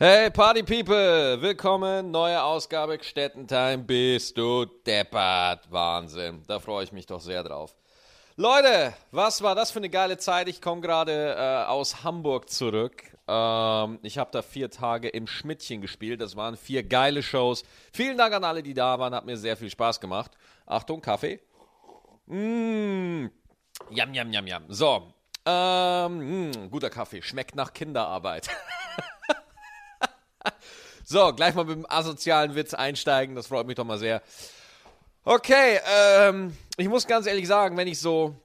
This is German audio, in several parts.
Hey Party People, willkommen, neue Ausgabe Städtentime. Bist du deppert? Wahnsinn, da freue ich mich doch sehr drauf. Leute, was war das für eine geile Zeit? Ich komme gerade äh, aus Hamburg zurück. Ähm, ich habe da vier Tage im Schmidtchen gespielt. Das waren vier geile Shows. Vielen Dank an alle, die da waren. Hat mir sehr viel Spaß gemacht. Achtung, Kaffee. Mmh. Jam, jam, jam, jam. So. Ähm, mh, guter Kaffee. Schmeckt nach Kinderarbeit. so, gleich mal mit dem asozialen Witz einsteigen. Das freut mich doch mal sehr. Okay, ähm, ich muss ganz ehrlich sagen, wenn ich so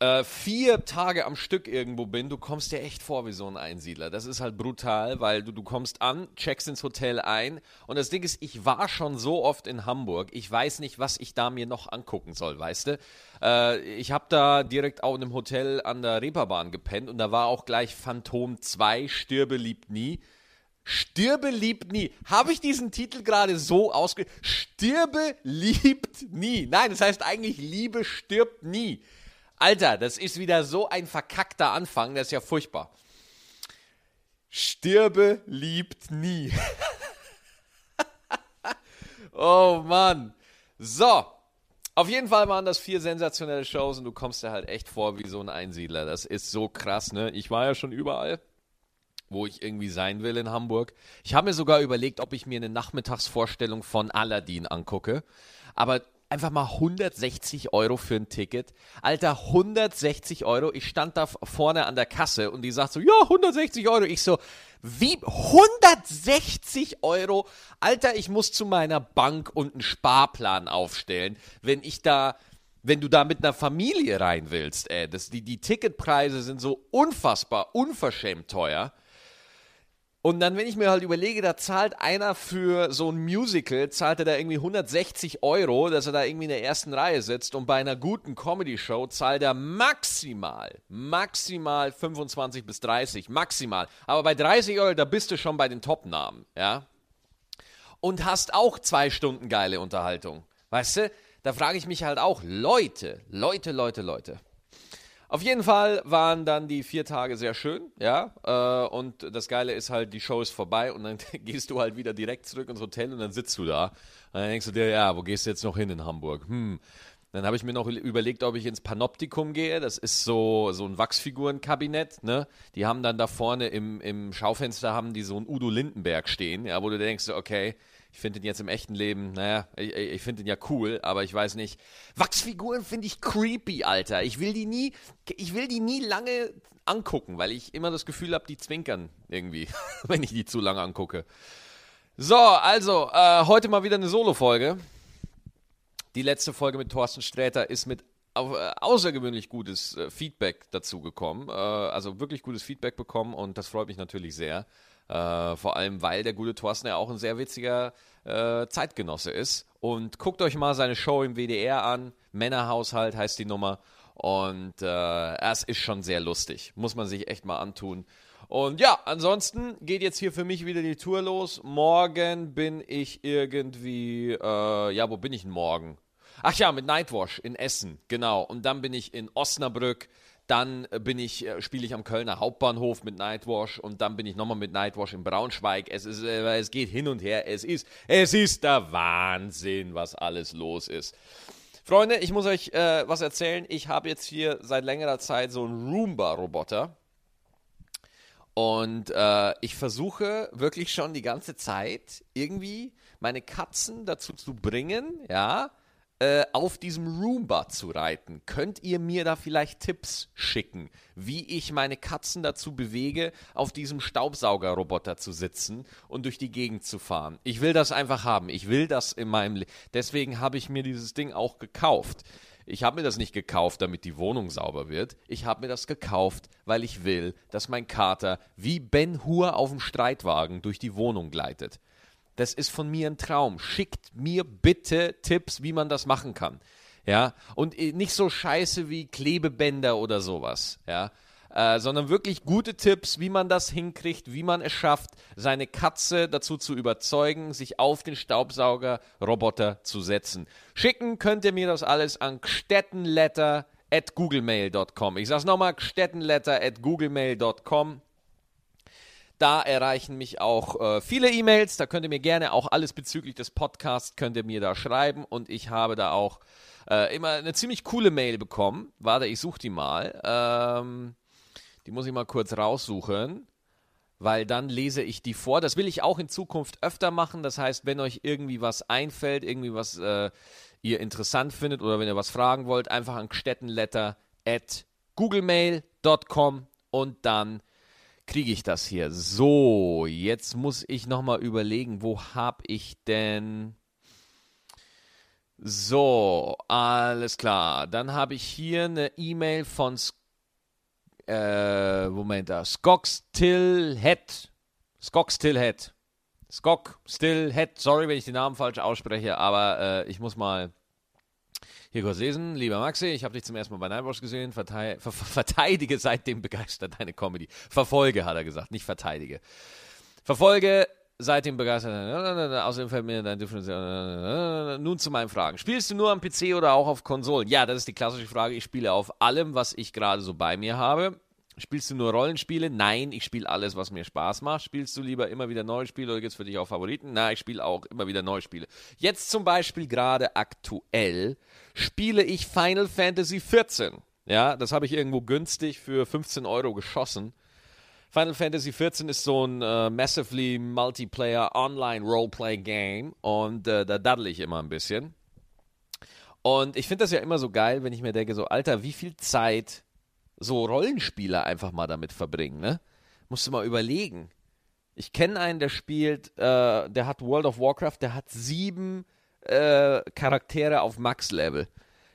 äh, vier Tage am Stück irgendwo bin, du kommst dir echt vor wie so ein Einsiedler. Das ist halt brutal, weil du, du kommst an, checkst ins Hotel ein und das Ding ist, ich war schon so oft in Hamburg, ich weiß nicht, was ich da mir noch angucken soll, weißt du? Äh, ich habe da direkt auch in einem Hotel an der Reeperbahn gepennt und da war auch gleich Phantom 2, Stirbe liebt nie. Stirbe liebt nie. Habe ich diesen Titel gerade so ausge... Stirbe liebt nie. Nein, das heißt eigentlich Liebe stirbt nie. Alter, das ist wieder so ein verkackter Anfang, das ist ja furchtbar. Stirbe liebt nie. oh Mann. So. Auf jeden Fall waren das vier sensationelle Shows und du kommst dir halt echt vor wie so ein Einsiedler. Das ist so krass, ne? Ich war ja schon überall wo ich irgendwie sein will in Hamburg. Ich habe mir sogar überlegt, ob ich mir eine Nachmittagsvorstellung von Aladdin angucke. Aber einfach mal 160 Euro für ein Ticket. Alter, 160 Euro. Ich stand da vorne an der Kasse und die sagt so, ja, 160 Euro. Ich so, wie 160 Euro? Alter, ich muss zu meiner Bank und einen Sparplan aufstellen, wenn ich da wenn du da mit einer Familie rein willst, ey, das, die, die Ticketpreise sind so unfassbar, unverschämt teuer. Und dann, wenn ich mir halt überlege, da zahlt einer für so ein Musical, zahlt er da irgendwie 160 Euro, dass er da irgendwie in der ersten Reihe sitzt. Und bei einer guten Comedy-Show zahlt er maximal, maximal 25 bis 30, maximal. Aber bei 30 Euro, da bist du schon bei den Top-Namen, ja. Und hast auch zwei Stunden geile Unterhaltung. Weißt du? Da frage ich mich halt auch, Leute, Leute, Leute, Leute. Auf jeden Fall waren dann die vier Tage sehr schön, ja. Äh, und das Geile ist halt, die Show ist vorbei und dann gehst du halt wieder direkt zurück ins Hotel und dann sitzt du da. Und dann denkst du dir, ja, wo gehst du jetzt noch hin in Hamburg? Hm. Dann habe ich mir noch überlegt, ob ich ins Panoptikum gehe. Das ist so, so ein Wachsfigurenkabinett. Ne? Die haben dann da vorne im, im Schaufenster haben die so einen Udo Lindenberg stehen, ja, wo du denkst, okay, ich finde den jetzt im echten Leben, naja, ich, ich finde den ja cool, aber ich weiß nicht. Wachsfiguren finde ich creepy, Alter. Ich will die nie, ich will die nie lange angucken, weil ich immer das Gefühl habe, die zwinkern irgendwie, wenn ich die zu lange angucke. So, also, äh, heute mal wieder eine Solo-Folge. Die letzte Folge mit Thorsten Sträter ist mit äh, außergewöhnlich gutes äh, Feedback dazu gekommen. Äh, also wirklich gutes Feedback bekommen und das freut mich natürlich sehr. Äh, vor allem, weil der gute Thorsten ja auch ein sehr witziger äh, Zeitgenosse ist. Und guckt euch mal seine Show im WDR an. Männerhaushalt heißt die Nummer. Und äh, es ist schon sehr lustig. Muss man sich echt mal antun. Und ja, ansonsten geht jetzt hier für mich wieder die Tour los. Morgen bin ich irgendwie, äh, ja, wo bin ich denn morgen? Ach ja, mit Nightwash in Essen, genau. Und dann bin ich in Osnabrück dann bin ich, äh, spiele ich am Kölner Hauptbahnhof mit Nightwash und dann bin ich nochmal mit Nightwash in Braunschweig. Es, ist, äh, es geht hin und her. Es ist, es ist der Wahnsinn, was alles los ist. Freunde, ich muss euch äh, was erzählen. Ich habe jetzt hier seit längerer Zeit so einen Roomba-Roboter. Und äh, ich versuche wirklich schon die ganze Zeit irgendwie meine Katzen dazu zu bringen, ja, äh, auf diesem Roomba zu reiten. Könnt ihr mir da vielleicht Tipps schicken, wie ich meine Katzen dazu bewege, auf diesem Staubsaugerroboter zu sitzen und durch die Gegend zu fahren? Ich will das einfach haben. Ich will das in meinem Leben. Deswegen habe ich mir dieses Ding auch gekauft. Ich habe mir das nicht gekauft, damit die Wohnung sauber wird. Ich habe mir das gekauft, weil ich will, dass mein Kater wie Ben Hur auf dem Streitwagen durch die Wohnung gleitet. Das ist von mir ein Traum. Schickt mir bitte Tipps, wie man das machen kann. Ja, und äh, nicht so scheiße wie Klebebänder oder sowas. Ja, äh, sondern wirklich gute Tipps, wie man das hinkriegt, wie man es schafft, seine Katze dazu zu überzeugen, sich auf den Staubsaugerroboter zu setzen. Schicken könnt ihr mir das alles an gstettenletter at googlemail.com. Ich sag's nochmal, gstettenletter at googlemail.com. Da erreichen mich auch äh, viele E-Mails. Da könnt ihr mir gerne auch alles bezüglich des Podcasts könnt ihr mir da schreiben. Und ich habe da auch äh, immer eine ziemlich coole Mail bekommen. Warte, ich suche die mal. Ähm, die muss ich mal kurz raussuchen, weil dann lese ich die vor. Das will ich auch in Zukunft öfter machen. Das heißt, wenn euch irgendwie was einfällt, irgendwie was äh, ihr interessant findet oder wenn ihr was fragen wollt, einfach an gstettenletter at googlemail.com und dann kriege ich das hier. So, jetzt muss ich nochmal überlegen, wo habe ich denn... So, alles klar. Dann habe ich hier eine E-Mail von äh, Moment da, Skok Stillhead. Skok Stillhead. Skok Stillhead. Sorry, wenn ich den Namen falsch ausspreche, aber äh, ich muss mal hier kurz lesen, lieber Maxi, ich habe dich zum ersten Mal bei Nightwatch gesehen, Vertei ver verteidige seitdem begeistert deine Comedy. Verfolge, hat er gesagt, nicht verteidige. Verfolge seitdem begeistert. Außerdem fällt mir dein Differenzial. Nun zu meinen Fragen. Spielst du nur am PC oder auch auf Konsolen? Ja, das ist die klassische Frage. Ich spiele auf allem, was ich gerade so bei mir habe. Spielst du nur Rollenspiele? Nein, ich spiele alles, was mir Spaß macht. Spielst du lieber immer wieder neue Spiele oder gibt es für dich auch Favoriten? Nein, ich spiele auch immer wieder neue Spiele. Jetzt zum Beispiel gerade aktuell spiele ich Final Fantasy XIV. Ja, das habe ich irgendwo günstig für 15 Euro geschossen. Final Fantasy XIV ist so ein äh, massively Multiplayer Online Roleplay Game und äh, da daddle ich immer ein bisschen. Und ich finde das ja immer so geil, wenn ich mir denke, so, Alter, wie viel Zeit so Rollenspieler einfach mal damit verbringen, ne? Musst du mal überlegen. Ich kenne einen, der spielt, äh, der hat World of Warcraft, der hat sieben äh, Charaktere auf Max-Level.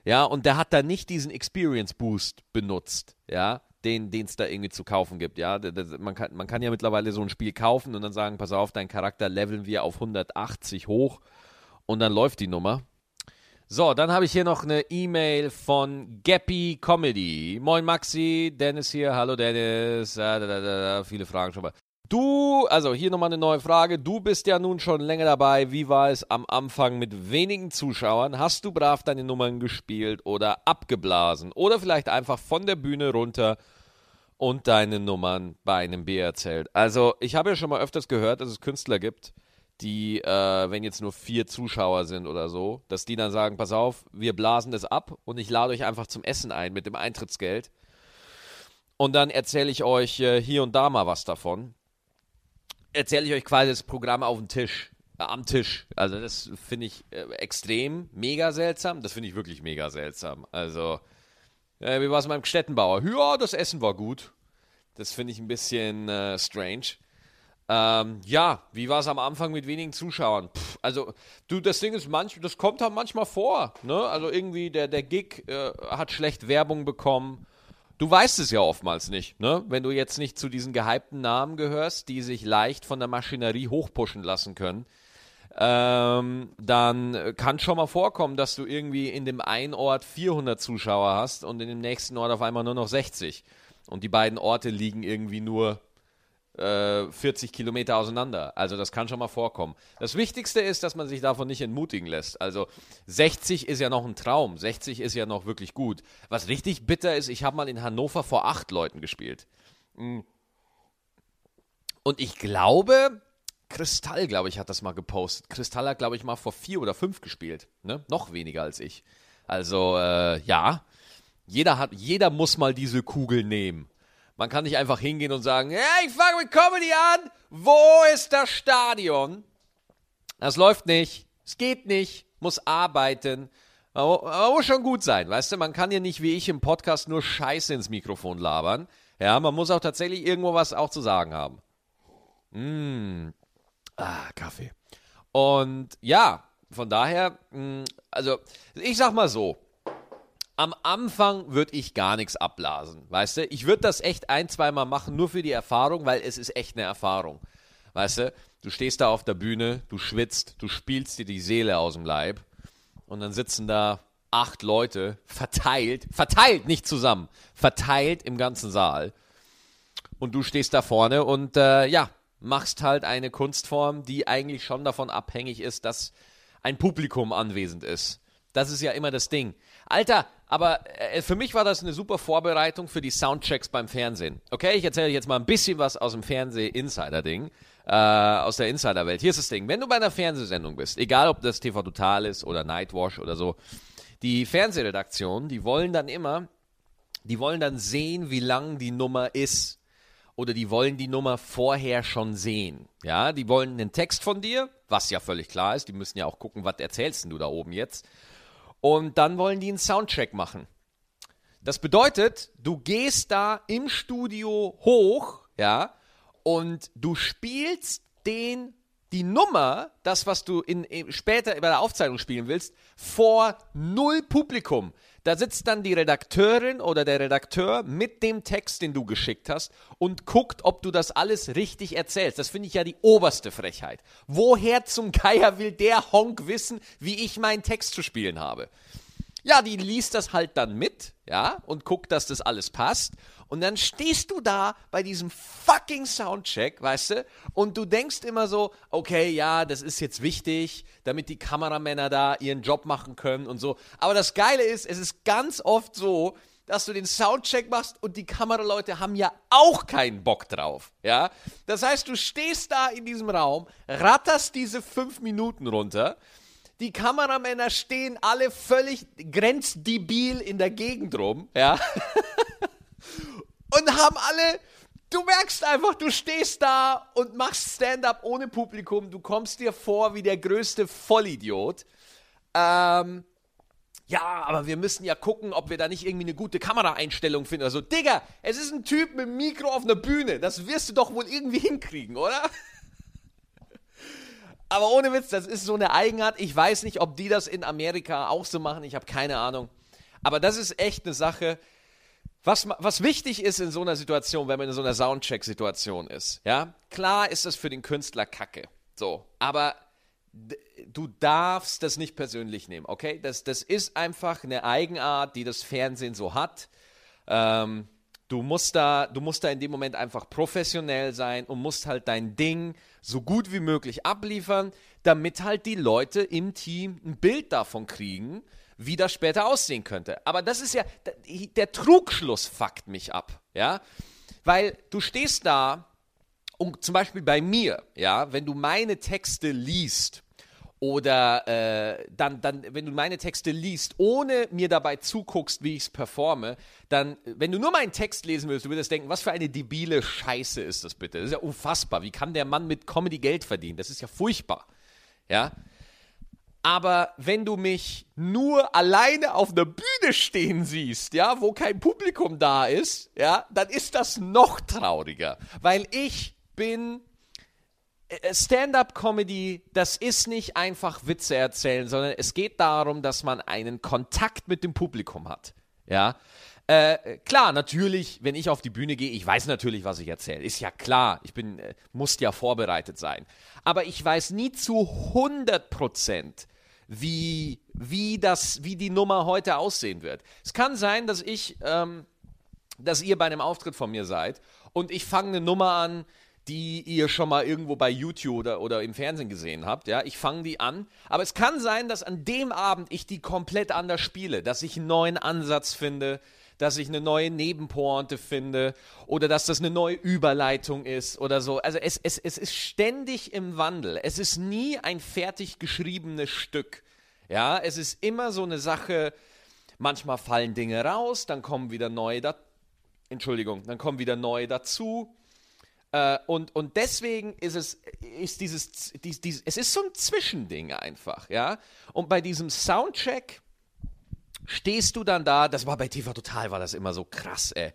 Ja, und der hat da nicht diesen Experience Boost benutzt, ja, den es da irgendwie zu kaufen gibt, ja. Man, kann, man kann ja mittlerweile so ein Spiel kaufen und dann sagen, pass auf, dein Charakter leveln wir auf 180 hoch und dann läuft die Nummer. So, dann habe ich hier noch eine E-Mail von Gappy Comedy. Moin Maxi, Dennis hier, hallo Dennis. Da, da, da, viele Fragen schon mal. Du, also hier nochmal eine neue Frage. Du bist ja nun schon länger dabei. Wie war es am Anfang mit wenigen Zuschauern? Hast du brav deine Nummern gespielt oder abgeblasen? Oder vielleicht einfach von der Bühne runter und deine Nummern bei einem Bier erzählt? Also, ich habe ja schon mal öfters gehört, dass es Künstler gibt, die, äh, wenn jetzt nur vier Zuschauer sind oder so, dass die dann sagen, pass auf, wir blasen das ab und ich lade euch einfach zum Essen ein mit dem Eintrittsgeld. Und dann erzähle ich euch äh, hier und da mal was davon. Erzähle ich euch quasi das Programm auf den Tisch, äh, am Tisch. Also das finde ich äh, extrem, mega seltsam. Das finde ich wirklich mega seltsam. Also, äh, wie war es mit meinem Städtenbauer? Ja, das Essen war gut. Das finde ich ein bisschen äh, strange. Ähm, ja, wie war es am Anfang mit wenigen Zuschauern? Pff, also, du, das Ding ist, manch, das kommt halt manchmal vor. Ne? Also irgendwie der, der Gig äh, hat schlecht Werbung bekommen. Du weißt es ja oftmals nicht, ne? Wenn du jetzt nicht zu diesen gehypten Namen gehörst, die sich leicht von der Maschinerie hochpushen lassen können, ähm, dann kann schon mal vorkommen, dass du irgendwie in dem einen Ort 400 Zuschauer hast und in dem nächsten Ort auf einmal nur noch 60. Und die beiden Orte liegen irgendwie nur 40 äh, Kilometer auseinander. Also das kann schon mal vorkommen. Das Wichtigste ist, dass man sich davon nicht entmutigen lässt. Also 60 ist ja noch ein Traum. 60 ist ja noch wirklich gut. Was richtig bitter ist, ich habe mal in Hannover vor acht Leuten gespielt. Mm. Und ich glaube, Kristall, glaube ich, hat das mal gepostet. Kristall hat, glaube ich, mal vor vier oder fünf gespielt. Ne? Noch weniger als ich. Also, äh, ja. Jeder, hat, jeder muss mal diese Kugel nehmen. Man kann nicht einfach hingehen und sagen, ja, ich fange mit Comedy an. Wo ist das Stadion? Das läuft nicht. Es geht nicht. Muss arbeiten. Man muss schon gut sein, weißt du? Man kann ja nicht wie ich im Podcast nur Scheiße ins Mikrofon labern. Ja, man muss auch tatsächlich irgendwo was auch zu sagen haben. Mmh. Ah, Kaffee. Und ja, von daher, mm, also ich sag mal so, am Anfang würde ich gar nichts abblasen, weißt du? Ich würde das echt ein, zweimal machen, nur für die Erfahrung, weil es ist echt eine Erfahrung. Weißt du? Du stehst da auf der Bühne, du schwitzt, du spielst dir die Seele aus dem Leib und dann sitzen da acht Leute verteilt, verteilt, nicht zusammen, verteilt im ganzen Saal. Und du stehst da vorne und äh, ja, machst halt eine Kunstform, die eigentlich schon davon abhängig ist, dass ein Publikum anwesend ist. Das ist ja immer das Ding. Alter, aber äh, für mich war das eine super Vorbereitung für die Soundchecks beim Fernsehen. Okay, ich erzähle jetzt mal ein bisschen was aus dem Fernseh-Insider-Ding, äh, aus der Insider-Welt. Hier ist das Ding. Wenn du bei einer Fernsehsendung bist, egal ob das TV Total ist oder Nightwash oder so, die Fernsehredaktion, die wollen dann immer, die wollen dann sehen, wie lang die Nummer ist. Oder die wollen die Nummer vorher schon sehen. Ja, die wollen einen Text von dir, was ja völlig klar ist. Die müssen ja auch gucken, was erzählst du da oben jetzt. Und dann wollen die einen Soundcheck machen. Das bedeutet, du gehst da im Studio hoch, ja, und du spielst den die Nummer, das, was du in, in, später bei der Aufzeichnung spielen willst, vor null Publikum. Da sitzt dann die Redakteurin oder der Redakteur mit dem Text, den du geschickt hast und guckt, ob du das alles richtig erzählst. Das finde ich ja die oberste Frechheit. Woher zum Geier will der Honk wissen, wie ich meinen Text zu spielen habe? Ja, die liest das halt dann mit, ja, und guckt, dass das alles passt. Und dann stehst du da bei diesem fucking Soundcheck, weißt du, und du denkst immer so, okay, ja, das ist jetzt wichtig, damit die Kameramänner da ihren Job machen können und so. Aber das Geile ist, es ist ganz oft so, dass du den Soundcheck machst und die Kameraleute haben ja auch keinen Bock drauf, ja. Das heißt, du stehst da in diesem Raum, ratterst diese fünf Minuten runter, die Kameramänner stehen alle völlig grenzdebil in der Gegend rum, ja. und haben alle, du merkst einfach, du stehst da und machst Stand-up ohne Publikum, du kommst dir vor wie der größte Vollidiot. Ähm, ja, aber wir müssen ja gucken, ob wir da nicht irgendwie eine gute Kameraeinstellung finden. Also, Digga, es ist ein Typ mit Mikro auf einer Bühne. Das wirst du doch wohl irgendwie hinkriegen, oder? Aber ohne Witz, das ist so eine Eigenart. Ich weiß nicht, ob die das in Amerika auch so machen. Ich habe keine Ahnung. Aber das ist echt eine Sache. Was, was wichtig ist in so einer Situation, wenn man in so einer Soundcheck-Situation ist, ja, klar ist das für den Künstler Kacke. So, aber du darfst das nicht persönlich nehmen, okay? Das, das ist einfach eine Eigenart, die das Fernsehen so hat. Ähm, du, musst da, du musst da in dem Moment einfach professionell sein und musst halt dein Ding so gut wie möglich abliefern, damit halt die Leute im Team ein Bild davon kriegen, wie das später aussehen könnte. Aber das ist ja, der Trugschluss fuckt mich ab, ja, weil du stehst da und zum Beispiel bei mir, ja, wenn du meine Texte liest, oder äh, dann, dann, wenn du meine Texte liest, ohne mir dabei zuguckst, wie ich es performe, dann, wenn du nur meinen Text lesen willst, du würdest denken, was für eine debile Scheiße ist das bitte? Das ist ja unfassbar. Wie kann der Mann mit Comedy Geld verdienen? Das ist ja furchtbar. Ja. Aber wenn du mich nur alleine auf einer Bühne stehen siehst, ja, wo kein Publikum da ist, ja, dann ist das noch trauriger, weil ich bin äh, Stand-up-Comedy, das ist nicht einfach Witze erzählen, sondern es geht darum, dass man einen Kontakt mit dem Publikum hat. Ja. Äh, klar, natürlich, wenn ich auf die Bühne gehe, ich weiß natürlich, was ich erzähle. Ist ja klar, ich bin, äh, muss ja vorbereitet sein. Aber ich weiß nie zu 100 Prozent, wie, wie, das, wie die Nummer heute aussehen wird. Es kann sein, dass ich, ähm, dass ihr bei einem Auftritt von mir seid und ich fange eine Nummer an, die ihr schon mal irgendwo bei YouTube oder, oder im Fernsehen gesehen habt. Ja, ich fange die an. Aber es kann sein, dass an dem Abend ich die komplett anders spiele, dass ich einen neuen Ansatz finde, dass ich eine neue Nebenpointe finde oder dass das eine neue Überleitung ist oder so. Also es, es, es ist ständig im Wandel. Es ist nie ein fertig geschriebenes Stück. Ja, es ist immer so eine Sache, manchmal fallen Dinge raus, dann kommen wieder neue da Entschuldigung, dann kommen wieder neue dazu. Äh, und, und deswegen ist es, ist dieses, dies, dies, es ist so ein Zwischending einfach, ja. Und bei diesem Soundcheck stehst du dann da, das war bei TV Total, war das immer so krass, ey.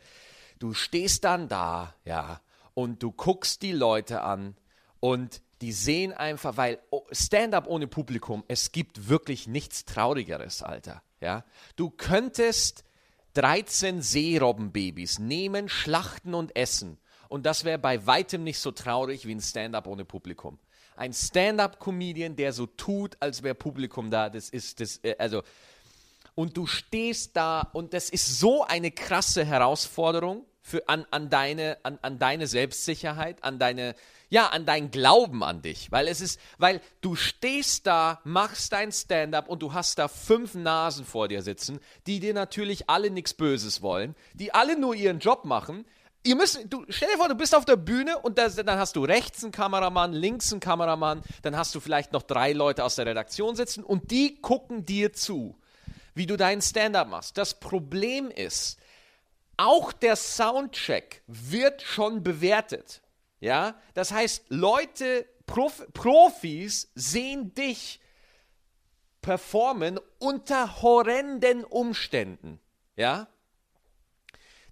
Du stehst dann da, ja, und du guckst die Leute an und die sehen einfach, weil oh, Stand-up ohne Publikum, es gibt wirklich nichts Traurigeres, Alter, ja. Du könntest 13 Seerobbenbabys nehmen, schlachten und essen und das wäre bei weitem nicht so traurig wie ein Stand-up ohne Publikum. Ein Stand-up-Comedian, der so tut, als wäre Publikum da, das ist das, äh, also, und du stehst da und das ist so eine krasse Herausforderung für, an, an, deine, an, an deine Selbstsicherheit, an deine, ja, an deinen Glauben an dich. Weil es ist, weil du stehst da, machst dein Stand-up und du hast da fünf Nasen vor dir sitzen, die dir natürlich alle nichts Böses wollen, die alle nur ihren Job machen. Ihr müsst, du, stell dir vor, du bist auf der Bühne und das, dann hast du rechts einen Kameramann, links einen Kameramann, dann hast du vielleicht noch drei Leute aus der Redaktion sitzen und die gucken dir zu, wie du deinen Stand-up machst. Das Problem ist, auch der Soundcheck wird schon bewertet. Ja, das heißt, Leute, Prof Profis sehen dich performen unter horrenden Umständen. Ja,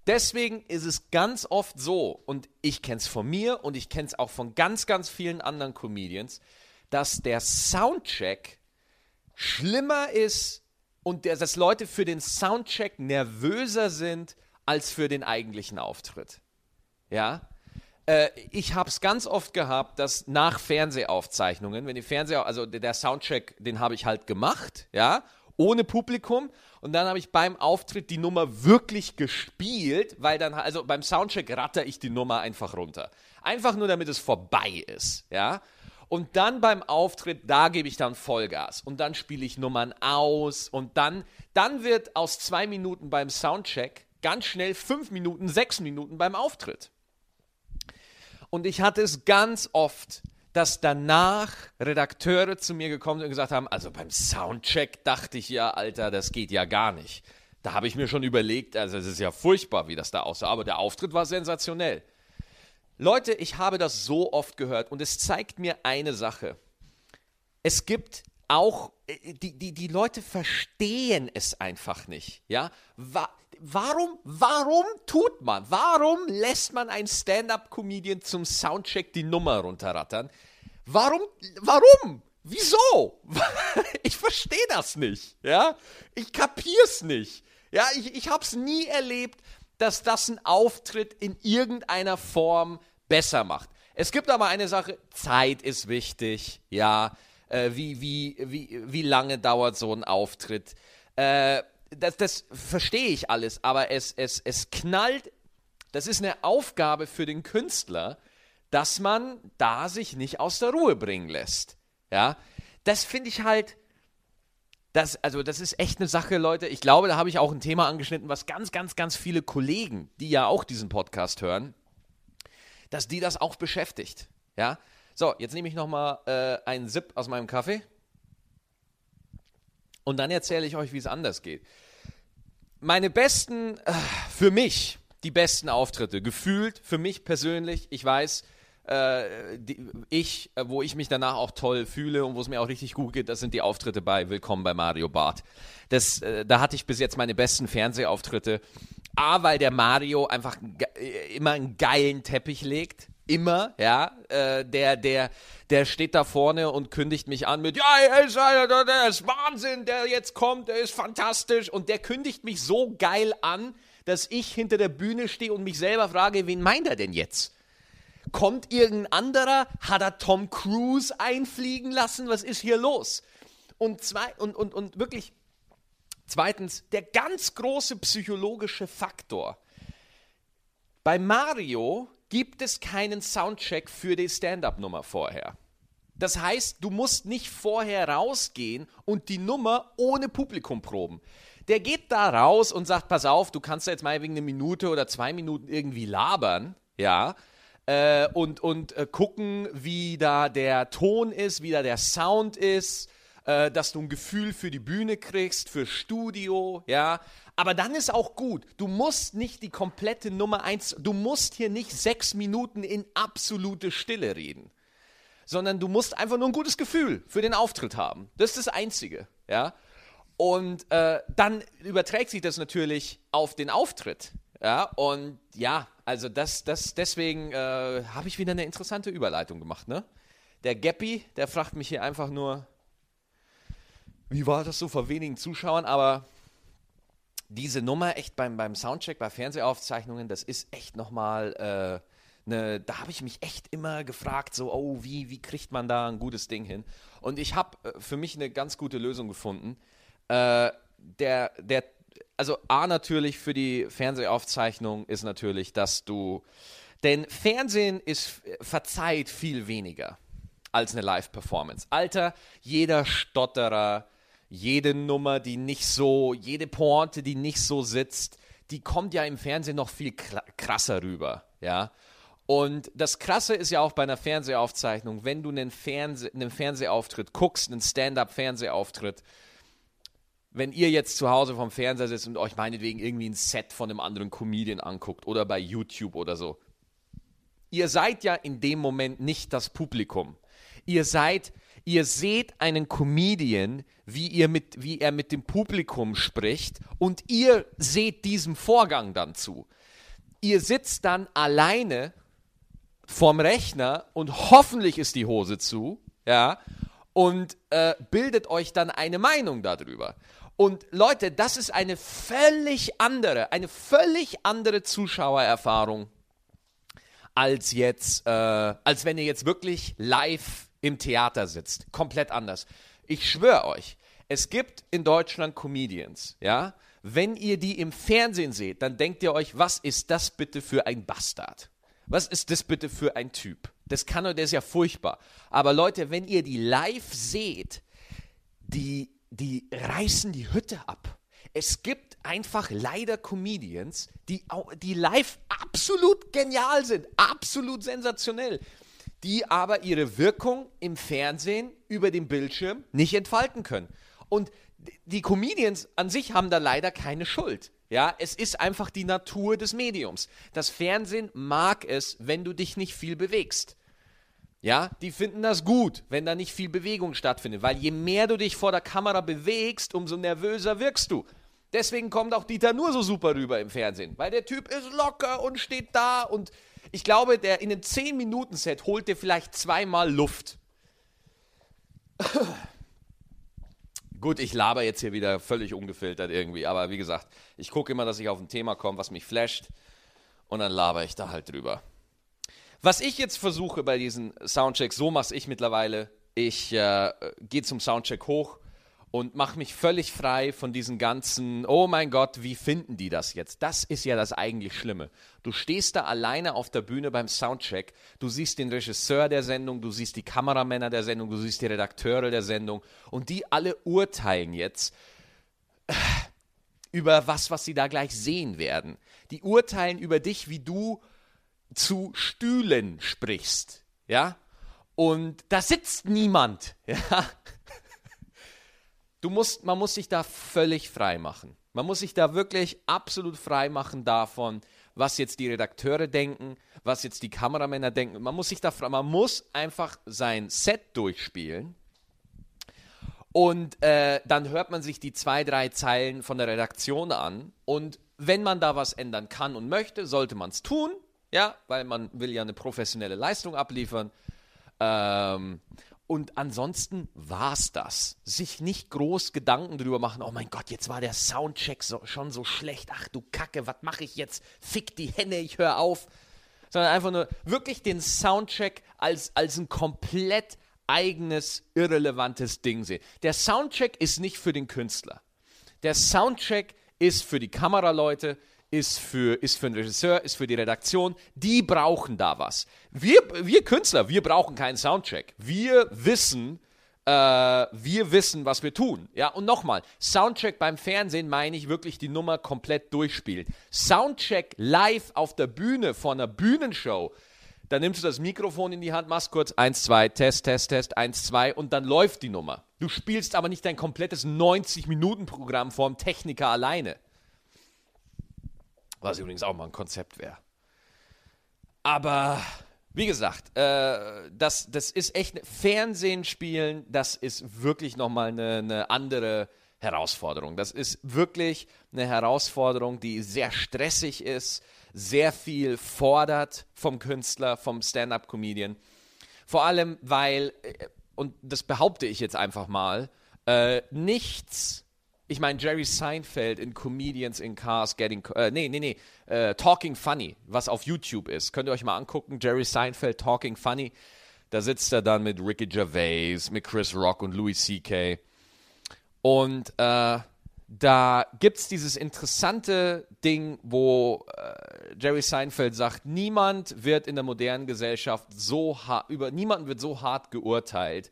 Deswegen ist es ganz oft so, und ich kenne es von mir und ich kenne es auch von ganz, ganz vielen anderen Comedians, dass der Soundcheck schlimmer ist und der, dass Leute für den Soundcheck nervöser sind als für den eigentlichen Auftritt. Ja? Äh, ich habe es ganz oft gehabt, dass nach Fernsehaufzeichnungen, wenn die Fernseher, also der Soundcheck, den habe ich halt gemacht, ja, ohne Publikum. Und dann habe ich beim Auftritt die Nummer wirklich gespielt, weil dann, also beim Soundcheck ratter ich die Nummer einfach runter. Einfach nur, damit es vorbei ist, ja. Und dann beim Auftritt, da gebe ich dann Vollgas. Und dann spiele ich Nummern aus. Und dann, dann wird aus zwei Minuten beim Soundcheck ganz schnell fünf Minuten, sechs Minuten beim Auftritt. Und ich hatte es ganz oft, dass danach Redakteure zu mir gekommen sind und gesagt haben, also beim Soundcheck dachte ich ja, Alter, das geht ja gar nicht. Da habe ich mir schon überlegt, also es ist ja furchtbar, wie das da aussah, aber der Auftritt war sensationell. Leute, ich habe das so oft gehört und es zeigt mir eine Sache. Es gibt auch, äh, die, die, die Leute verstehen es einfach nicht. Ja? Warum, warum tut man, warum lässt man einen Stand-up-Comedian zum Soundcheck die Nummer runterrattern? Warum, warum? Wieso? Ich verstehe das nicht, ja? Ich kapier's nicht. Ja, ich, ich hab's nie erlebt, dass das ein Auftritt in irgendeiner Form besser macht. Es gibt aber eine Sache, Zeit ist wichtig, ja. Äh, wie, wie, wie, wie lange dauert so ein Auftritt? Äh, das, das verstehe ich alles, aber es, es, es knallt. Das ist eine Aufgabe für den Künstler, dass man da sich nicht aus der Ruhe bringen lässt. Ja, das finde ich halt. Das, also das ist echt eine Sache, Leute. Ich glaube, da habe ich auch ein Thema angeschnitten, was ganz, ganz, ganz viele Kollegen, die ja auch diesen Podcast hören, dass die das auch beschäftigt. Ja. So, jetzt nehme ich nochmal äh, einen Sip aus meinem Kaffee. Und dann erzähle ich euch, wie es anders geht meine besten, äh, für mich, die besten Auftritte, gefühlt für mich persönlich, ich weiß, äh, die, ich, äh, wo ich mich danach auch toll fühle und wo es mir auch richtig gut geht, das sind die Auftritte bei Willkommen bei Mario Barth. Das, äh, da hatte ich bis jetzt meine besten Fernsehauftritte. A, weil der Mario einfach äh, immer einen geilen Teppich legt immer, ja, äh, der, der, der steht da vorne und kündigt mich an mit, ja, er der ist Wahnsinn, der jetzt kommt, der ist fantastisch und der kündigt mich so geil an, dass ich hinter der Bühne stehe und mich selber frage, wen meint er denn jetzt? Kommt irgendein anderer? Hat er Tom Cruise einfliegen lassen? Was ist hier los? Und, zwei, und, und, und wirklich, zweitens, der ganz große psychologische Faktor. Bei Mario gibt es keinen Soundcheck für die Stand-up-Nummer vorher. Das heißt, du musst nicht vorher rausgehen und die Nummer ohne Publikum proben. Der geht da raus und sagt, pass auf, du kannst jetzt mal wegen eine Minute oder zwei Minuten irgendwie labern, ja, äh, und, und äh, gucken, wie da der Ton ist, wie da der Sound ist, äh, dass du ein Gefühl für die Bühne kriegst, für Studio, ja. Aber dann ist auch gut. Du musst nicht die komplette Nummer eins, du musst hier nicht sechs Minuten in absolute Stille reden, sondern du musst einfach nur ein gutes Gefühl für den Auftritt haben. Das ist das Einzige, ja. Und äh, dann überträgt sich das natürlich auf den Auftritt. Ja, und ja, also das, das, deswegen äh, habe ich wieder eine interessante Überleitung gemacht, ne? Der Gappy, der fragt mich hier einfach nur, wie war das so vor wenigen Zuschauern, aber diese Nummer echt beim, beim Soundcheck, bei Fernsehaufzeichnungen, das ist echt nochmal äh, ne, da habe ich mich echt immer gefragt, so, oh, wie, wie kriegt man da ein gutes Ding hin? Und ich habe äh, für mich eine ganz gute Lösung gefunden. Äh, der, der, also A natürlich für die Fernsehaufzeichnung ist natürlich, dass du Denn Fernsehen ist verzeiht viel weniger als eine Live-Performance. Alter, jeder Stotterer, jede Nummer, die nicht so, jede Pointe, die nicht so sitzt, die kommt ja im Fernsehen noch viel krasser rüber, ja. Und das Krasse ist ja auch bei einer Fernsehaufzeichnung, wenn du einen, Fernseh, einen Fernsehauftritt guckst, einen Stand-up-Fernsehauftritt, wenn ihr jetzt zu Hause vom Fernseher sitzt und euch meinetwegen irgendwie ein Set von einem anderen Comedian anguckt oder bei YouTube oder so, ihr seid ja in dem Moment nicht das Publikum. Ihr seid, ihr seht einen Comedian, wie, ihr mit, wie er mit dem Publikum spricht und ihr seht diesem Vorgang dann zu. Ihr sitzt dann alleine vorm Rechner und hoffentlich ist die Hose zu, ja, und äh, bildet euch dann eine Meinung darüber. Und Leute, das ist eine völlig andere, eine völlig andere Zuschauererfahrung als jetzt, äh, als wenn ihr jetzt wirklich live im Theater sitzt. Komplett anders. Ich schwöre euch, es gibt in Deutschland Comedians, ja. Wenn ihr die im Fernsehen seht, dann denkt ihr euch, was ist das bitte für ein Bastard? Was ist das bitte für ein Typ? Das kann der ist ja furchtbar. Aber Leute, wenn ihr die live seht, die, die reißen die Hütte ab. Es gibt einfach leider Comedians, die, die live absolut genial sind, absolut sensationell, die aber ihre Wirkung im Fernsehen über den Bildschirm nicht entfalten können. Und die Comedians an sich haben da leider keine Schuld. Ja, es ist einfach die Natur des Mediums. Das Fernsehen mag es, wenn du dich nicht viel bewegst. Ja, die finden das gut, wenn da nicht viel Bewegung stattfindet, weil je mehr du dich vor der Kamera bewegst, umso nervöser wirkst du. Deswegen kommt auch Dieter nur so super rüber im Fernsehen, weil der Typ ist locker und steht da und ich glaube, der in einem 10-Minuten-Set holt dir vielleicht zweimal Luft. Gut, ich laber jetzt hier wieder völlig ungefiltert irgendwie, aber wie gesagt, ich gucke immer, dass ich auf ein Thema komme, was mich flasht und dann laber ich da halt drüber. Was ich jetzt versuche bei diesen Soundchecks, so mache ich mittlerweile, ich äh, gehe zum Soundcheck hoch, und mache mich völlig frei von diesen ganzen, oh mein Gott, wie finden die das jetzt? Das ist ja das eigentlich Schlimme. Du stehst da alleine auf der Bühne beim Soundcheck, du siehst den Regisseur der Sendung, du siehst die Kameramänner der Sendung, du siehst die Redakteure der Sendung und die alle urteilen jetzt äh, über was, was sie da gleich sehen werden. Die urteilen über dich, wie du zu Stühlen sprichst, ja? Und da sitzt niemand, ja? Du musst, man muss sich da völlig frei machen. Man muss sich da wirklich absolut frei machen davon, was jetzt die Redakteure denken, was jetzt die Kameramänner denken. Man muss sich da man muss einfach sein Set durchspielen. Und äh, dann hört man sich die zwei, drei Zeilen von der Redaktion an. Und wenn man da was ändern kann und möchte, sollte man es tun. Ja, weil man will ja eine professionelle Leistung abliefern. Ähm, und ansonsten war's das. Sich nicht groß Gedanken drüber machen, oh mein Gott, jetzt war der Soundcheck so, schon so schlecht. Ach du Kacke, was mache ich jetzt? Fick die Hände, ich höre auf. Sondern einfach nur wirklich den Soundcheck als, als ein komplett eigenes, irrelevantes Ding sehen. Der Soundcheck ist nicht für den Künstler. Der Soundcheck ist für die Kameraleute, ist für, ist für den Regisseur, ist für die Redaktion. Die brauchen da was. Wir, wir Künstler, wir brauchen keinen Soundcheck. Wir wissen, äh, wir wissen, was wir tun. Ja, und nochmal, Soundcheck beim Fernsehen meine ich wirklich die Nummer komplett durchspielen. Soundcheck live auf der Bühne vor einer Bühnenshow. Da nimmst du das Mikrofon in die Hand, machst kurz 1, 2, Test, Test, Test, 1, 2 und dann läuft die Nummer. Du spielst aber nicht dein komplettes 90-Minuten-Programm vorm Techniker alleine. Was übrigens auch mal ein Konzept wäre. Aber wie gesagt, äh, das, das ist echt Fernsehen spielen, das ist wirklich nochmal eine, eine andere Herausforderung. Das ist wirklich eine Herausforderung, die sehr stressig ist, sehr viel fordert vom Künstler, vom Stand-up-Comedian. Vor allem, weil, äh, und das behaupte ich jetzt einfach mal, äh, nichts ich meine, Jerry Seinfeld in Comedians in Cars Getting, äh, nee, nee, nee, äh, Talking Funny, was auf YouTube ist. Könnt ihr euch mal angucken, Jerry Seinfeld Talking Funny. Da sitzt er dann mit Ricky Gervais, mit Chris Rock und Louis C.K. Und äh, da gibt es dieses interessante Ding, wo äh, Jerry Seinfeld sagt, niemand wird in der modernen Gesellschaft so hart, über niemanden wird so hart geurteilt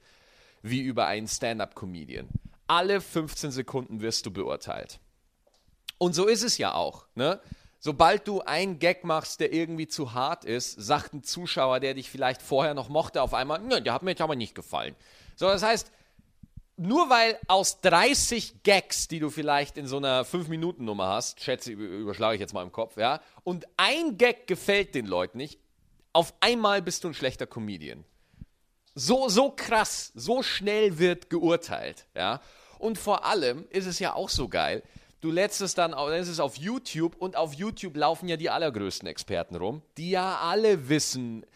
wie über einen Stand-up-Comedian. Alle 15 Sekunden wirst du beurteilt. Und so ist es ja auch. Ne? Sobald du einen Gag machst, der irgendwie zu hart ist, sagt ein Zuschauer, der dich vielleicht vorher noch mochte, auf einmal, ne, der hat mir jetzt aber nicht gefallen. So, das heißt, nur weil aus 30 Gags, die du vielleicht in so einer 5-Minuten-Nummer hast, schätze, überschlage ich jetzt mal im Kopf, ja, und ein Gag gefällt den Leuten nicht, auf einmal bist du ein schlechter Comedian. So, so krass, so schnell wird geurteilt, ja. Und vor allem ist es ja auch so geil, du lädst es dann, dann ist es auf YouTube und auf YouTube laufen ja die allergrößten Experten rum, die ja alle wissen,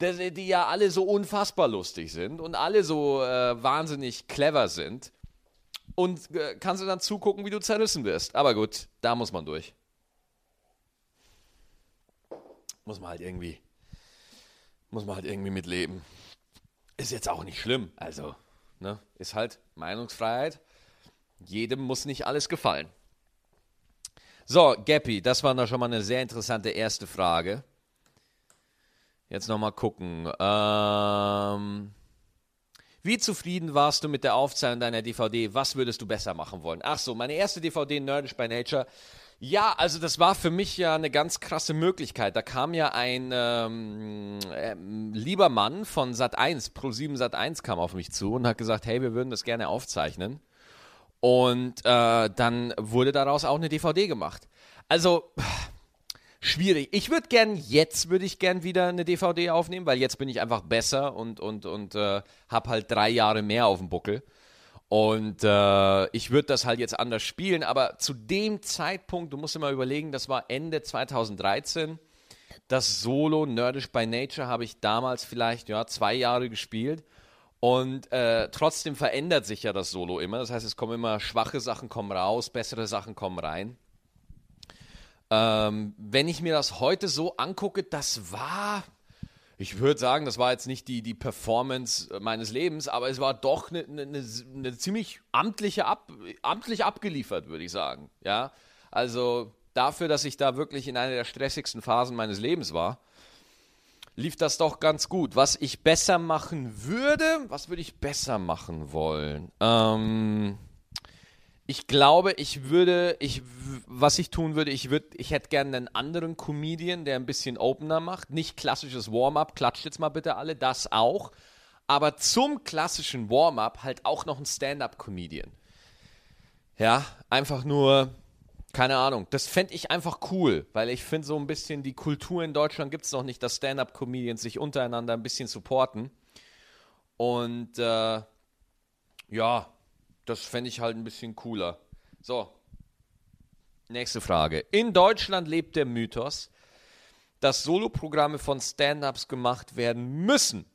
die ja alle so unfassbar lustig sind und alle so äh, wahnsinnig clever sind. Und äh, kannst du dann zugucken, wie du zerrissen wirst. Aber gut, da muss man durch. Muss man halt irgendwie, muss man halt irgendwie mitleben. Ist jetzt auch nicht schlimm. Also, ne, ist halt Meinungsfreiheit. Jedem muss nicht alles gefallen. So, Gappy, das war noch schon mal eine sehr interessante erste Frage. Jetzt nochmal gucken. Ähm, wie zufrieden warst du mit der Aufzeichnung deiner DVD? Was würdest du besser machen wollen? Ach so, meine erste DVD, Nerdish by Nature. Ja, also das war für mich ja eine ganz krasse Möglichkeit. Da kam ja ein ähm, äh, lieber Mann von Sat1, Pro7 Sat1 kam auf mich zu und hat gesagt, hey, wir würden das gerne aufzeichnen. Und äh, dann wurde daraus auch eine DVD gemacht. Also schwierig. Ich würde gern, jetzt würde ich gern wieder eine DVD aufnehmen, weil jetzt bin ich einfach besser und, und, und äh, habe halt drei Jahre mehr auf dem Buckel. Und äh, ich würde das halt jetzt anders spielen, aber zu dem Zeitpunkt, du musst mal überlegen, das war Ende 2013. Das Solo Nerdish by Nature habe ich damals vielleicht ja, zwei Jahre gespielt. Und äh, trotzdem verändert sich ja das Solo immer. Das heißt, es kommen immer schwache Sachen kommen raus, bessere Sachen kommen rein. Ähm, wenn ich mir das heute so angucke, das war, ich würde sagen, das war jetzt nicht die, die Performance meines Lebens, aber es war doch eine, eine, eine ziemlich amtliche, ab, amtlich abgeliefert, würde ich sagen. Ja, also dafür, dass ich da wirklich in einer der stressigsten Phasen meines Lebens war, lief das doch ganz gut. Was ich besser machen würde, was würde ich besser machen wollen? Ähm, ich glaube, ich würde, ich, was ich tun würde, ich würde, ich hätte gerne einen anderen Comedian, der ein bisschen Opener macht. Nicht klassisches Warm-up, klatscht jetzt mal bitte alle, das auch. Aber zum klassischen Warm-up halt auch noch ein Stand-up-Comedian. Ja, einfach nur, keine Ahnung, das fände ich einfach cool, weil ich finde so ein bisschen die Kultur in Deutschland gibt es noch nicht, dass Stand-up-Comedians sich untereinander ein bisschen supporten. Und äh, ja, das fände ich halt ein bisschen cooler. So, nächste Frage. In Deutschland lebt der Mythos, dass Soloprogramme von Stand-ups gemacht werden müssen.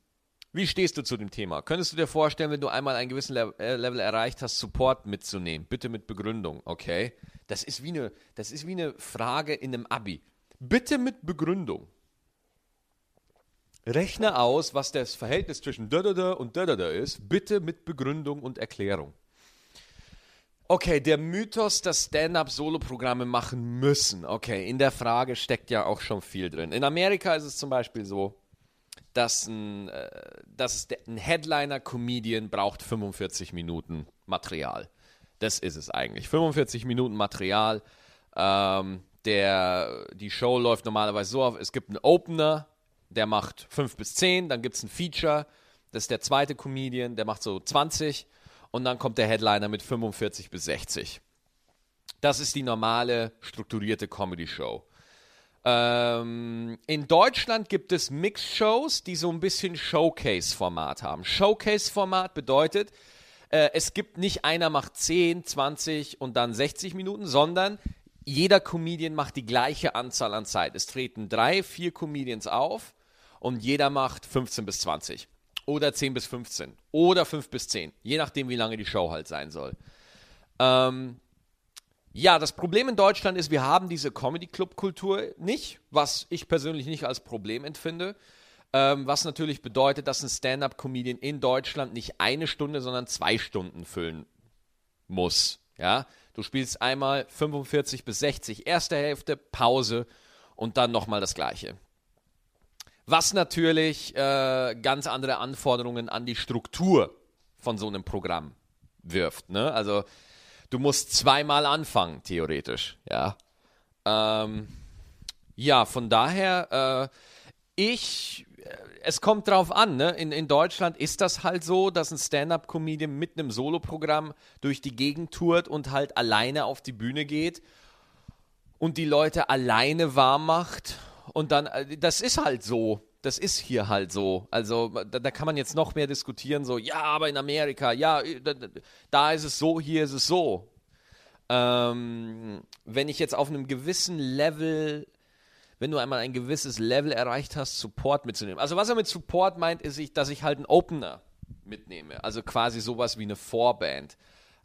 Wie stehst du zu dem Thema? Könntest du dir vorstellen, wenn du einmal einen gewissen äh, Level erreicht hast, Support mitzunehmen? Bitte mit Begründung, okay? Das ist wie eine, das ist wie eine Frage in einem Abi. Bitte mit Begründung. Rechne aus, was das Verhältnis zwischen da und da da ist. Bitte mit Begründung und Erklärung. Okay, der Mythos, dass Stand-up-Solo-Programme machen müssen. Okay, in der Frage steckt ja auch schon viel drin. In Amerika ist es zum Beispiel so, dass ein, äh, dass ein Headliner-Comedian braucht 45 Minuten Material. Das ist es eigentlich. 45 Minuten Material. Ähm, der, die Show läuft normalerweise so auf, es gibt einen Opener, der macht 5 bis 10, dann gibt es ein Feature, das ist der zweite Comedian, der macht so 20 und dann kommt der Headliner mit 45 bis 60. Das ist die normale strukturierte Comedy-Show. Ähm, in Deutschland gibt es Mix-Shows, die so ein bisschen Showcase-Format haben. Showcase-Format bedeutet, äh, es gibt nicht einer macht 10, 20 und dann 60 Minuten, sondern jeder Comedian macht die gleiche Anzahl an Zeit. Es treten drei, vier Comedians auf und jeder macht 15 bis 20 oder 10 bis 15 oder 5 bis 10, je nachdem, wie lange die Show halt sein soll. Ähm, ja, das Problem in Deutschland ist, wir haben diese Comedy-Club-Kultur nicht, was ich persönlich nicht als Problem empfinde. Ähm, was natürlich bedeutet, dass ein Stand-up-Comedian in Deutschland nicht eine Stunde, sondern zwei Stunden füllen muss. Ja, du spielst einmal 45 bis 60, erste Hälfte, Pause und dann nochmal das Gleiche. Was natürlich äh, ganz andere Anforderungen an die Struktur von so einem Programm wirft. Ne? Also du musst zweimal anfangen, theoretisch. Ja, ähm, ja von daher, äh, ich, äh, es kommt drauf an. Ne? In, in Deutschland ist das halt so, dass ein Stand-up-Comedian mit einem Soloprogramm durch die Gegend tourt und halt alleine auf die Bühne geht und die Leute alleine warm macht. Und dann, äh, das ist halt so das ist hier halt so. Also da, da, kann man jetzt noch mehr diskutieren, so, ja, aber in Amerika, ja, da, da ist es so, hier ist es so. Ähm, wenn ich jetzt auf einem gewissen Level, wenn du einmal ein gewisses Level erreicht hast, Support mitzunehmen. Also was er mit Support meint, ist, dass ich halt einen Opener mitnehme. Also quasi sowas wie eine Vorband.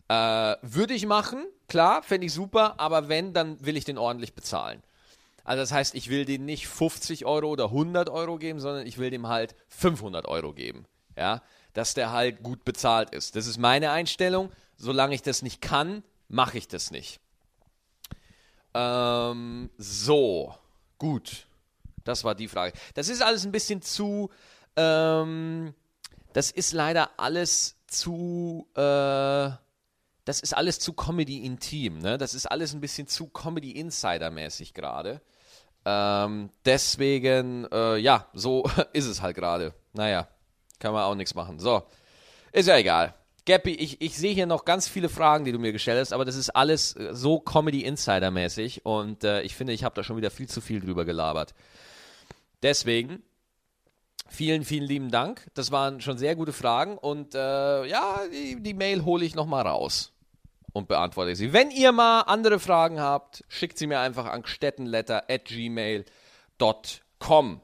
Äh, würde ich machen, klar, fände ich super, aber wenn, dann will ich den ordentlich bezahlen. Also das heißt, ich will dem nicht 50 Euro oder 100 Euro geben, sondern ich will dem halt 500 Euro geben. Ja, dass der halt gut bezahlt ist. Das ist meine Einstellung. Solange ich das nicht kann, mache ich das nicht. Ähm, so, gut. Das war die Frage. Das ist alles ein bisschen zu. Ähm, das ist leider alles zu. Äh, das ist alles zu Comedy intim. Ne? Das ist alles ein bisschen zu Comedy Insider mäßig gerade. Ähm, deswegen, äh, ja, so ist es halt gerade. Naja, kann man auch nichts machen. So, ist ja egal. Gappy, ich, ich sehe hier noch ganz viele Fragen, die du mir gestellt hast, aber das ist alles äh, so Comedy-Insider-mäßig und äh, ich finde, ich habe da schon wieder viel zu viel drüber gelabert. Deswegen, vielen, vielen lieben Dank. Das waren schon sehr gute Fragen und äh, ja, die, die Mail hole ich nochmal raus und beantworte sie. Wenn ihr mal andere Fragen habt, schickt sie mir einfach an stettenletter.gmail.com.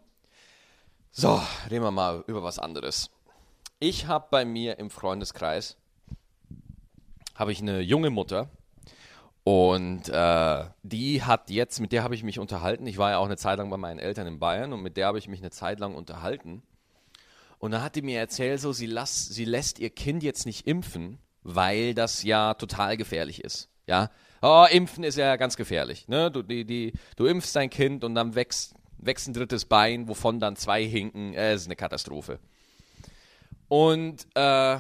So, reden wir mal über was anderes. Ich habe bei mir im Freundeskreis habe ich eine junge Mutter und äh, die hat jetzt, mit der habe ich mich unterhalten. Ich war ja auch eine Zeit lang bei meinen Eltern in Bayern und mit der habe ich mich eine Zeit lang unterhalten. Und dann hat die mir erzählt, so sie, lass, sie lässt ihr Kind jetzt nicht impfen, weil das ja total gefährlich ist. Ja, oh, impfen ist ja ganz gefährlich. Ne? Du, die, die, du impfst dein Kind und dann wächst, wächst ein drittes Bein, wovon dann zwei hinken. Äh, ist eine Katastrophe. Und äh,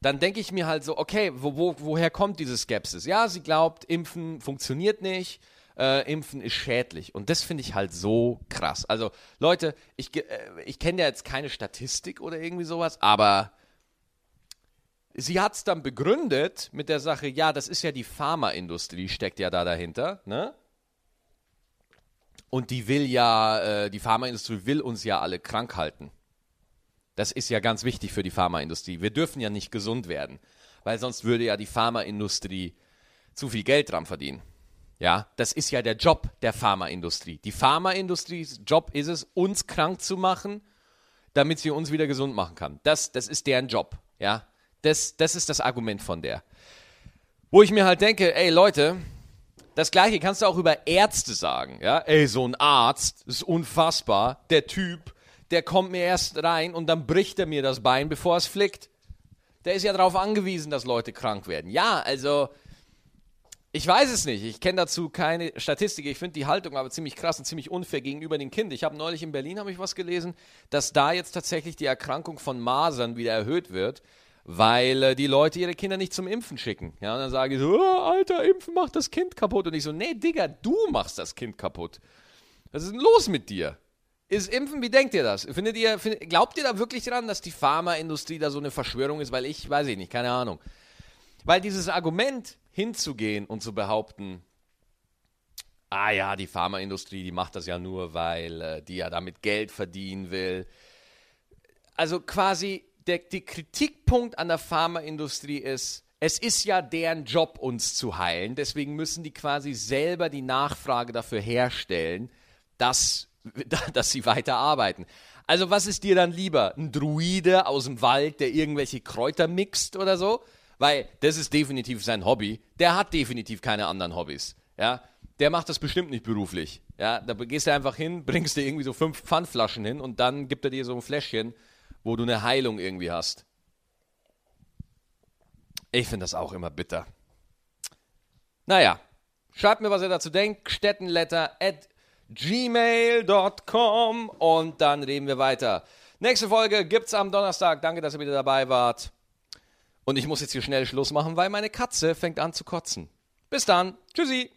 dann denke ich mir halt so, okay, wo, wo, woher kommt diese Skepsis? Ja, sie glaubt, Impfen funktioniert nicht. Äh, Impfen ist schädlich. Und das finde ich halt so krass. Also, Leute, ich, äh, ich kenne ja jetzt keine Statistik oder irgendwie sowas, aber sie hat es dann begründet mit der Sache, ja, das ist ja die Pharmaindustrie, steckt ja da dahinter, ne? Und die will ja, äh, die Pharmaindustrie will uns ja alle krank halten. Das ist ja ganz wichtig für die Pharmaindustrie. Wir dürfen ja nicht gesund werden, weil sonst würde ja die Pharmaindustrie zu viel Geld dran verdienen. Ja, das ist ja der Job der Pharmaindustrie. Die Pharmaindustries Job ist es, uns krank zu machen, damit sie uns wieder gesund machen kann. Das, das ist deren Job. Ja, das, das ist das Argument von der. Wo ich mir halt denke, ey Leute, das gleiche kannst du auch über Ärzte sagen. Ja? Ey, so ein Arzt ist unfassbar. Der Typ, der kommt mir erst rein und dann bricht er mir das Bein, bevor es flickt. Der ist ja darauf angewiesen, dass Leute krank werden. Ja, also ich weiß es nicht. Ich kenne dazu keine Statistik. Ich finde die Haltung aber ziemlich krass und ziemlich unfair gegenüber dem Kind. Ich habe neulich in Berlin habe ich was gelesen, dass da jetzt tatsächlich die Erkrankung von Masern wieder erhöht wird weil äh, die Leute ihre Kinder nicht zum Impfen schicken. Ja, und dann sage ich so, oh, Alter, Impfen macht das Kind kaputt. Und ich so, nee, Digga, du machst das Kind kaputt. Was ist denn los mit dir? Ist Impfen, wie denkt ihr das? Findet ihr, findet, glaubt ihr da wirklich dran, dass die Pharmaindustrie da so eine Verschwörung ist? Weil ich, weiß ich nicht, keine Ahnung. Weil dieses Argument hinzugehen und zu behaupten, ah ja, die Pharmaindustrie, die macht das ja nur, weil äh, die ja damit Geld verdienen will. Also quasi der, der Kritikpunkt an der Pharmaindustrie ist, es ist ja deren Job, uns zu heilen. Deswegen müssen die quasi selber die Nachfrage dafür herstellen, dass, dass sie weiter arbeiten. Also was ist dir dann lieber? Ein Druide aus dem Wald, der irgendwelche Kräuter mixt oder so? Weil das ist definitiv sein Hobby. Der hat definitiv keine anderen Hobbys. Ja, der macht das bestimmt nicht beruflich. Ja, da gehst du einfach hin, bringst dir irgendwie so fünf Pfandflaschen hin und dann gibt er dir so ein Fläschchen wo du eine Heilung irgendwie hast. Ich finde das auch immer bitter. Naja, schreibt mir, was ihr dazu denkt. Stettenletter at gmail.com und dann reden wir weiter. Nächste Folge gibt's am Donnerstag. Danke, dass ihr wieder dabei wart. Und ich muss jetzt hier schnell Schluss machen, weil meine Katze fängt an zu kotzen. Bis dann. Tschüssi.